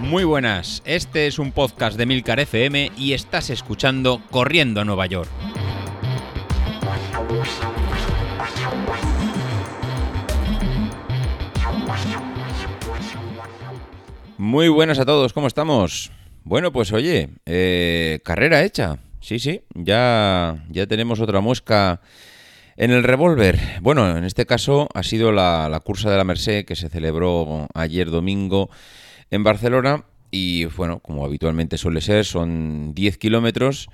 Muy buenas, este es un podcast de Milcar FM y estás escuchando Corriendo a Nueva York. Muy buenas a todos, ¿cómo estamos? Bueno, pues oye, eh, carrera hecha. Sí, sí, ya, ya tenemos otra muesca en el revólver. Bueno, en este caso ha sido la, cursa de la Merced que se celebró ayer domingo en Barcelona y bueno, como habitualmente suele ser, son 10 kilómetros.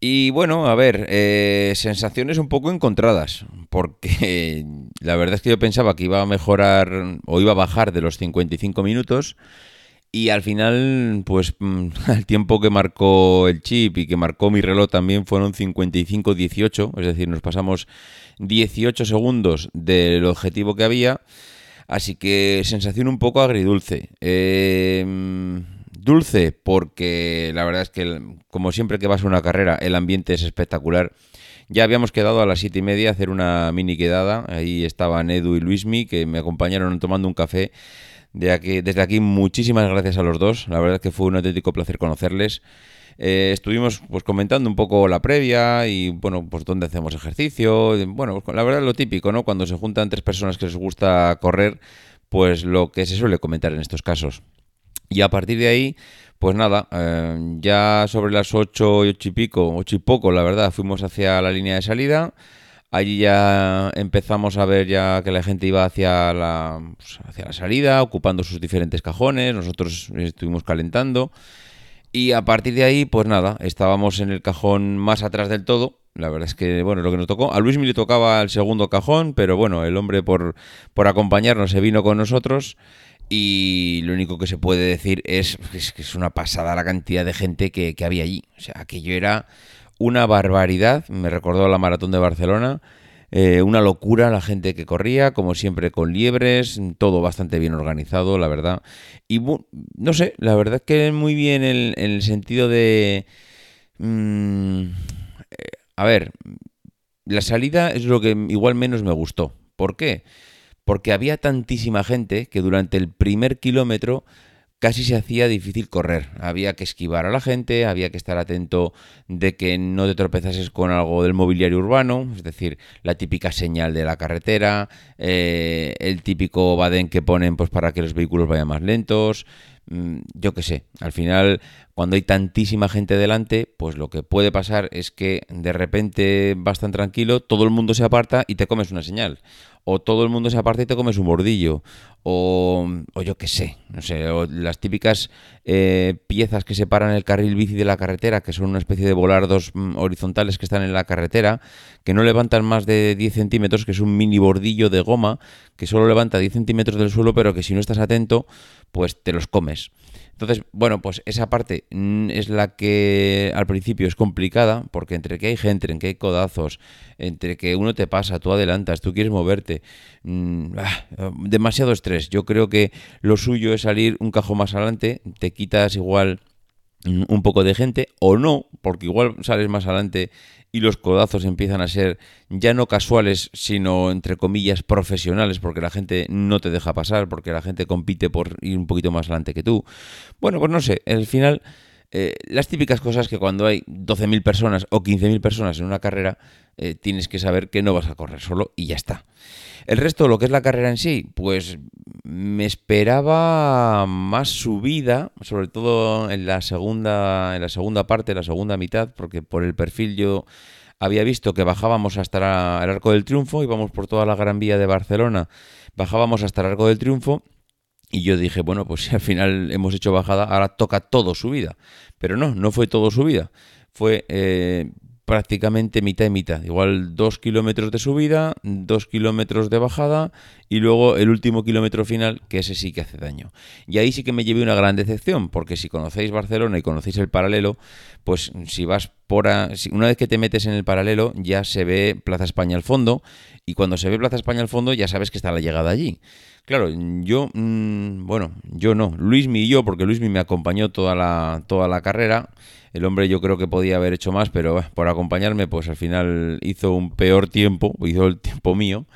Y bueno, a ver, eh, sensaciones un poco encontradas, porque la verdad es que yo pensaba que iba a mejorar o iba a bajar de los 55 minutos y al final, pues el tiempo que marcó el chip y que marcó mi reloj también fueron 55-18, es decir, nos pasamos 18 segundos del objetivo que había. Así que sensación un poco agridulce. Em, dulce porque la verdad es que, como siempre que vas a una carrera, el ambiente es espectacular. Ya habíamos quedado a las siete y media a hacer una mini quedada. Ahí estaban Edu y Luismi, que me acompañaron tomando un café. De aquí, desde aquí, muchísimas gracias a los dos. La verdad es que fue un auténtico placer conocerles. Eh, estuvimos pues comentando un poco la previa y bueno, pues dónde hacemos ejercicio. Bueno, pues, la verdad lo típico, ¿no? Cuando se juntan tres personas que les gusta correr, pues lo que se suele comentar en estos casos. Y a partir de ahí, pues nada, eh, ya sobre las ocho y ocho y pico, ocho y poco, la verdad, fuimos hacia la línea de salida. Allí ya empezamos a ver ya que la gente iba hacia la, pues, hacia la salida, ocupando sus diferentes cajones. Nosotros estuvimos calentando. Y a partir de ahí, pues nada, estábamos en el cajón más atrás del todo. La verdad es que, bueno, lo que nos tocó. A Luis le tocaba el segundo cajón, pero bueno, el hombre por, por acompañarnos se vino con nosotros. Y lo único que se puede decir es, que es una pasada la cantidad de gente que, que había allí. O sea, aquello era una barbaridad. Me recordó la maratón de Barcelona. Eh, una locura la gente que corría, como siempre con liebres, todo bastante bien organizado, la verdad. Y no sé, la verdad que muy bien en, el sentido de... Mm, eh, a ver, la salida es lo que igual menos me gustó. ¿Por qué? Porque había tantísima gente que durante el primer kilómetro casi se hacía difícil correr. Había que esquivar a la gente, había que estar atento de que no te tropezases con algo del mobiliario urbano, es decir, la típica señal de la carretera, eh, el típico badén que ponen pues, para que los vehículos vayan más lentos. Mm, yo qué sé, al final cuando hay tantísima gente delante, pues lo que puede pasar es que de repente vas tan tranquilo, todo el mundo se aparta y te comes una señal. O todo el mundo se aparta y te comes un bordillo. O, o yo qué sé, no sé, las típicas eh, piezas que separan el carril bici de la carretera, que son una especie de volardos mm, horizontales que están en la carretera, que no levantan más de 10 centímetros, que es un mini bordillo de goma, que solo levanta 10 centímetros del suelo, pero que si no estás atento, pues te los comes. Entonces, bueno, pues esa parte es la que al principio es complicada, porque entre que hay gente, entre que hay codazos, entre que uno te pasa, tú adelantas, tú quieres moverte, mm, ah, demasiado estrés. Yo creo que lo suyo es salir un cajón más adelante, te quitas igual un poco de gente o no, porque igual sales más adelante y los codazos empiezan a ser ya no casuales, sino entre comillas profesionales, porque la gente no te deja pasar, porque la gente compite por ir un poquito más adelante que tú. Bueno, pues no sé, al final... Eh, las típicas cosas que cuando hay 12.000 personas o 15.000 personas en una carrera, eh, tienes que saber que no vas a correr solo y ya está. El resto, lo que es la carrera en sí, pues me esperaba más subida, sobre todo en la segunda, en la segunda parte, la segunda mitad, porque por el perfil yo había visto que bajábamos hasta el Arco del Triunfo, íbamos por toda la Gran Vía de Barcelona, bajábamos hasta el Arco del Triunfo, y yo dije, bueno, pues si al final hemos hecho bajada, ahora toca todo subida. Pero no, no fue todo subida. Fue eh, prácticamente mitad y mitad. Igual dos kilómetros de subida, dos kilómetros de bajada y luego el último kilómetro final, que ese sí que hace daño. Y ahí sí que me llevé una gran decepción, porque si conocéis Barcelona y conocéis el paralelo, pues si vas por... una vez que te metes en el paralelo, ya se ve Plaza España al fondo, y cuando se ve Plaza España al fondo, ya sabes que está la llegada allí. Claro, yo, mm, bueno, yo no, Luismi y yo, porque Luismi me acompañó toda la, toda la carrera, el hombre yo creo que podía haber hecho más, pero por acompañarme, pues al final hizo un peor tiempo, hizo el tiempo mío.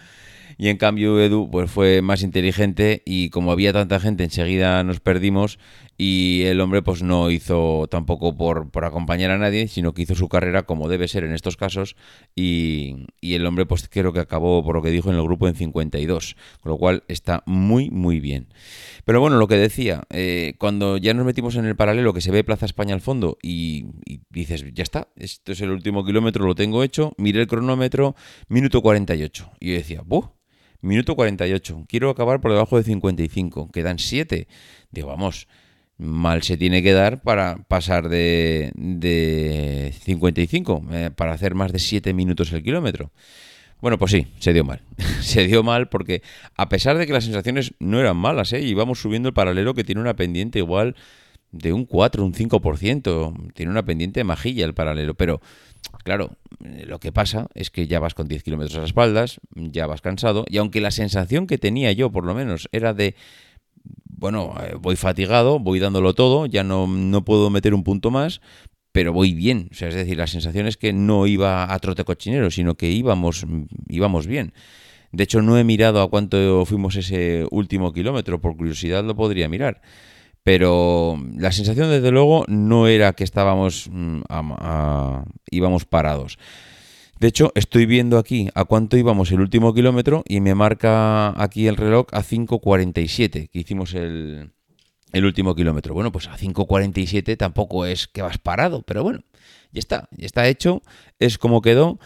Y en cambio Edu pues fue más inteligente y como había tanta gente enseguida nos perdimos y el hombre pues no hizo tampoco por, por acompañar a nadie, sino que hizo su carrera como debe ser en estos casos y, y el hombre pues creo que acabó por lo que dijo en el grupo en 52, con lo cual está muy muy bien. Pero bueno, lo que decía, eh, cuando ya nos metimos en el paralelo que se ve Plaza España al fondo y, dices, ya está, esto es el último kilómetro, lo tengo hecho, miré el cronómetro, minuto 48. Y yo decía, ¡buh! Minuto 48, quiero acabar por debajo de 55, quedan 7. Digo, vamos, mal se tiene que dar para pasar de, de 55, eh, para hacer más de 7 minutos el kilómetro. Bueno, pues sí, se dio mal. se dio mal porque a pesar de que las sensaciones no eran malas, ¿eh? íbamos subiendo el paralelo que tiene una pendiente igual de un 4, un 5%. Tiene una pendiente majilla el paralelo, pero claro, lo que pasa es que ya vas con 10 kilómetros a las espaldas, ya vas cansado, y aunque la sensación que tenía yo, por lo menos, era de, bueno, eh, voy fatigado, voy dándolo todo, ya no, no puedo meter un punto más, pero voy bien. O sea, es decir, la sensación es que no iba a trote cochinero, sino que íbamos, íbamos bien. De hecho, no he mirado a cuánto fuimos ese último kilómetro, por curiosidad lo podría mirar. Pero la sensación, desde luego, no era que estábamos mm, íbamos parados. De hecho, estoy viendo aquí a cuánto íbamos el último kilómetro y me marca aquí el reloj a 5.47, que hicimos el, el último kilómetro. Bueno, pues a 5.47 tampoco es que vas parado, pero bueno, ya está, ya está hecho, es como quedó.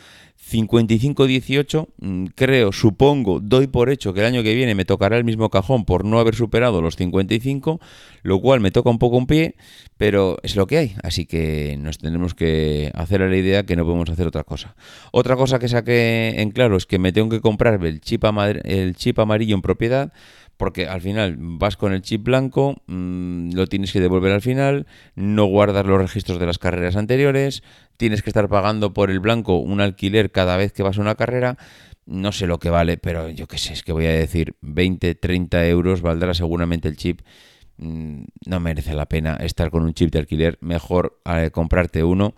55-18, mm, creo, supongo, doy por hecho que el año que viene me tocará el mismo cajón por no haber superado los 55, lo cual me toca un poco un pie, pero es lo que hay, así que nos tenemos que hacer a la idea que no podemos hacer otra cosa. Otra cosa que saqué en claro es que me tengo que comprar el chip, el chip amarillo en propiedad porque al final vas con el chip blanco, mm, lo tienes que devolver al final, no guardas los registros de las carreras anteriores, tienes que estar pagando por el blanco un alquiler cada vez que vas a una carrera. No sé lo que vale, pero yo qué sé, es que voy a decir 20, 30 euros valdrá seguramente el chip. Mm, no merece la pena estar con un chip de alquiler, mejor eh, comprarte uno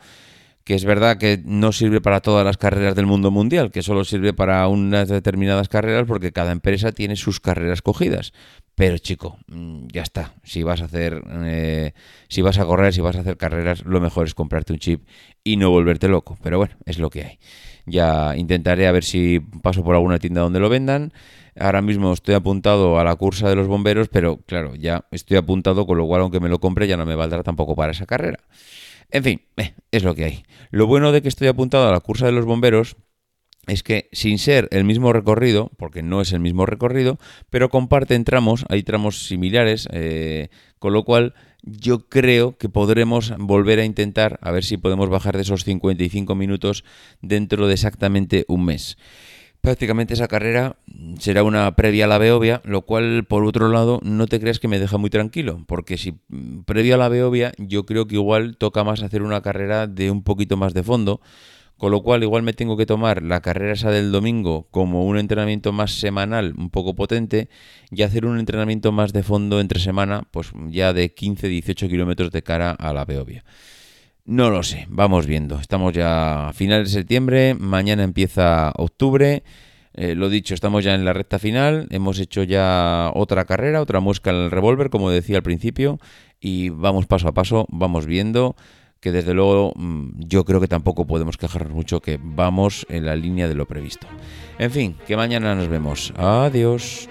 que es verdad que no sirve para todas las carreras del mundo mundial, que solo sirve para unas determinadas carreras porque cada empresa tiene sus carreras cogidas. Pero chico, mm, ya está. Si vas a hacer, eh, si vas a correr, si vas a hacer carreras, lo mejor es comprarte un chip y no volverte loco. Pero bueno, es lo que hay. Ya intentaré a ver si paso por alguna tienda donde lo vendan. Ahora mismo estoy apuntado a la cursa de los bomberos, pero claro, ya estoy apuntado, con lo cual aunque me lo compre ya no me valdrá tampoco para esa carrera. En fin, eh, es lo que hay. Lo bueno de que estoy apuntado a la cursa de los bomberos es que sin ser el mismo recorrido, porque no es el mismo recorrido, pero comparten tramos, hay tramos similares, eh, con lo cual yo creo que podremos volver a intentar a ver si podemos bajar de esos 55 minutos dentro de exactamente un mes. Prácticamente esa carrera será una previa a la Beovia, lo cual por otro lado no te creas que me deja muy tranquilo, porque si mm, previa a la Beovia yo creo que igual toca más hacer una carrera de un poquito más de fondo, con lo cual igual me tengo que tomar la carrera esa del domingo como un entrenamiento más semanal, un poco potente, y hacer un entrenamiento más de fondo entre semana, pues ya de 15-18 kilómetros de cara a la Beovia. No lo sé, vamos viendo. Estamos ya a finales de septiembre, mañana empieza octubre. Eh, lo dicho, estamos ya en la recta final. Hemos hecho ya otra carrera, otra muesca en el revólver, como decía al principio. Y vamos paso a paso, vamos viendo que desde luego mm, yo creo que tampoco podemos quejarnos mucho, que vamos en la línea de lo previsto. En fin, que mañana nos vemos. Adiós.